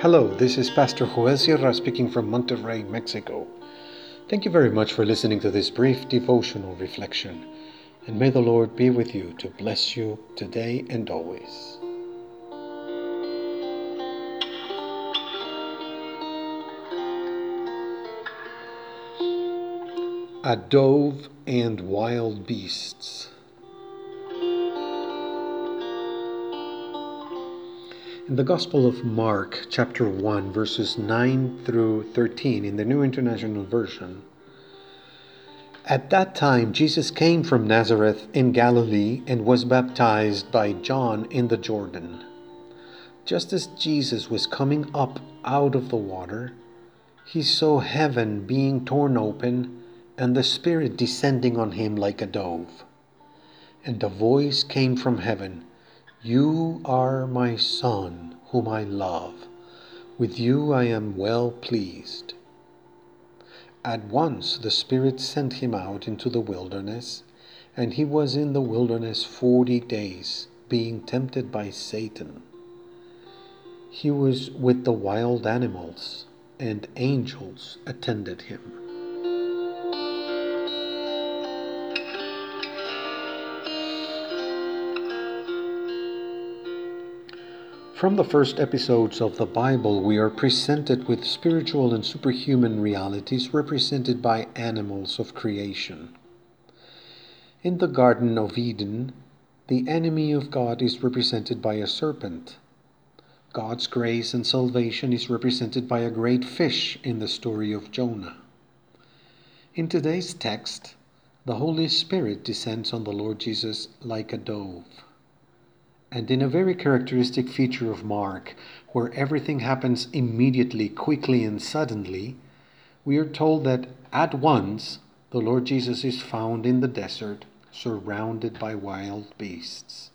Hello, this is Pastor Joel Sierra speaking from Monterrey, Mexico. Thank you very much for listening to this brief devotional reflection, and may the Lord be with you to bless you today and always. A dove and wild beasts. In the Gospel of Mark, chapter 1, verses 9 through 13, in the New International Version, at that time Jesus came from Nazareth in Galilee and was baptized by John in the Jordan. Just as Jesus was coming up out of the water, he saw heaven being torn open and the Spirit descending on him like a dove. And a voice came from heaven. You are my Son, whom I love. With you I am well pleased. At once the Spirit sent him out into the wilderness, and he was in the wilderness forty days, being tempted by Satan. He was with the wild animals, and angels attended him. From the first episodes of the Bible, we are presented with spiritual and superhuman realities represented by animals of creation. In the Garden of Eden, the enemy of God is represented by a serpent. God's grace and salvation is represented by a great fish in the story of Jonah. In today's text, the Holy Spirit descends on the Lord Jesus like a dove. And in a very characteristic feature of Mark, where everything happens immediately, quickly, and suddenly, we are told that at once the Lord Jesus is found in the desert, surrounded by wild beasts.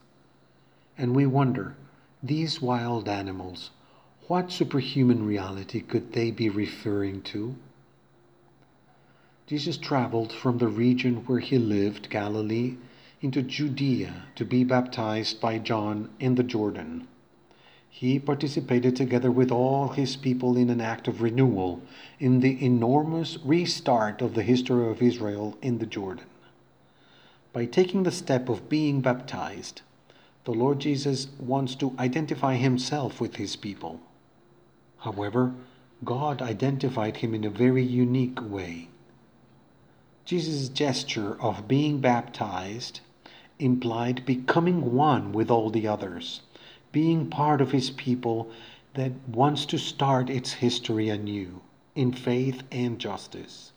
And we wonder, these wild animals, what superhuman reality could they be referring to? Jesus traveled from the region where he lived, Galilee, into Judea to be baptized by John in the Jordan. He participated together with all his people in an act of renewal in the enormous restart of the history of Israel in the Jordan. By taking the step of being baptized, the Lord Jesus wants to identify himself with his people. However, God identified him in a very unique way. Jesus' gesture of being baptized implied becoming one with all the others, being part of his people that wants to start its history anew in faith and justice.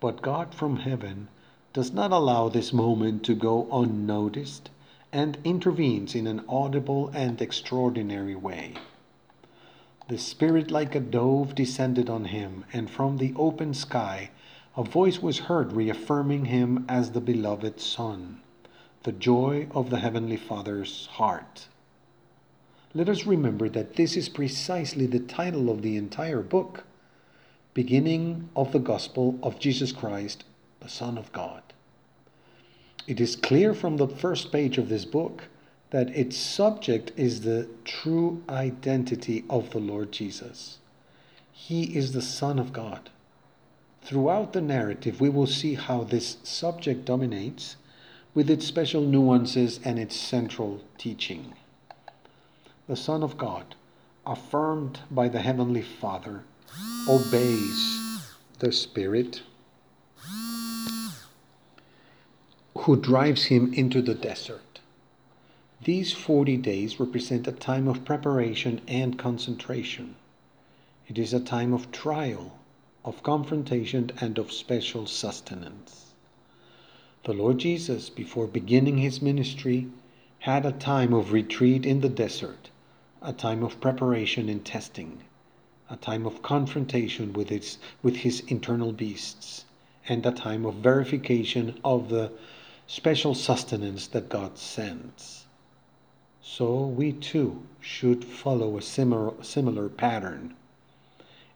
But God from heaven does not allow this moment to go unnoticed and intervenes in an audible and extraordinary way. The Spirit, like a dove, descended on him, and from the open sky a voice was heard reaffirming him as the beloved Son the joy of the Heavenly Father's heart. Let us remember that this is precisely the title of the entire book, beginning of the gospel of Jesus Christ, the Son of God. It is clear from the first page of this book that its subject is the true identity of the Lord Jesus. He is the Son of God. Throughout the narrative, we will see how this subject dominates with its special nuances and its central teaching. The Son of God, affirmed by the Heavenly Father, obeys the Spirit who drives him into the desert. These 40 days represent a time of preparation and concentration. It is a time of trial, of confrontation, and of special sustenance. The Lord Jesus, before beginning his ministry, had a time of retreat in the desert, a time of preparation and testing, a time of confrontation with his, with his internal beasts, and a time of verification of the special sustenance that God sends. So we too should follow a similar, similar pattern.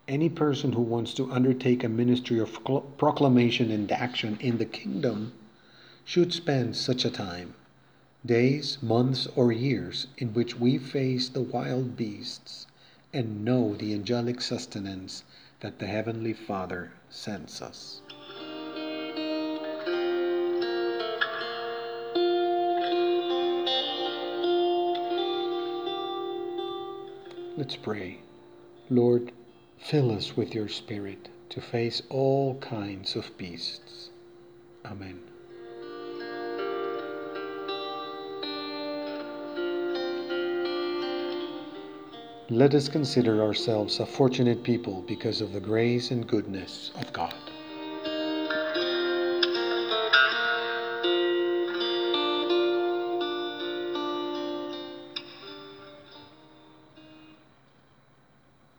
Any person who wants to undertake a ministry of proclamation and action in the kingdom should spend such a time, days, months, or years, in which we face the wild beasts and know the angelic sustenance that the Heavenly Father sends us. Let's pray. Lord, fill us with your Spirit to face all kinds of beasts. Amen. Let us consider ourselves a fortunate people because of the grace and goodness of God.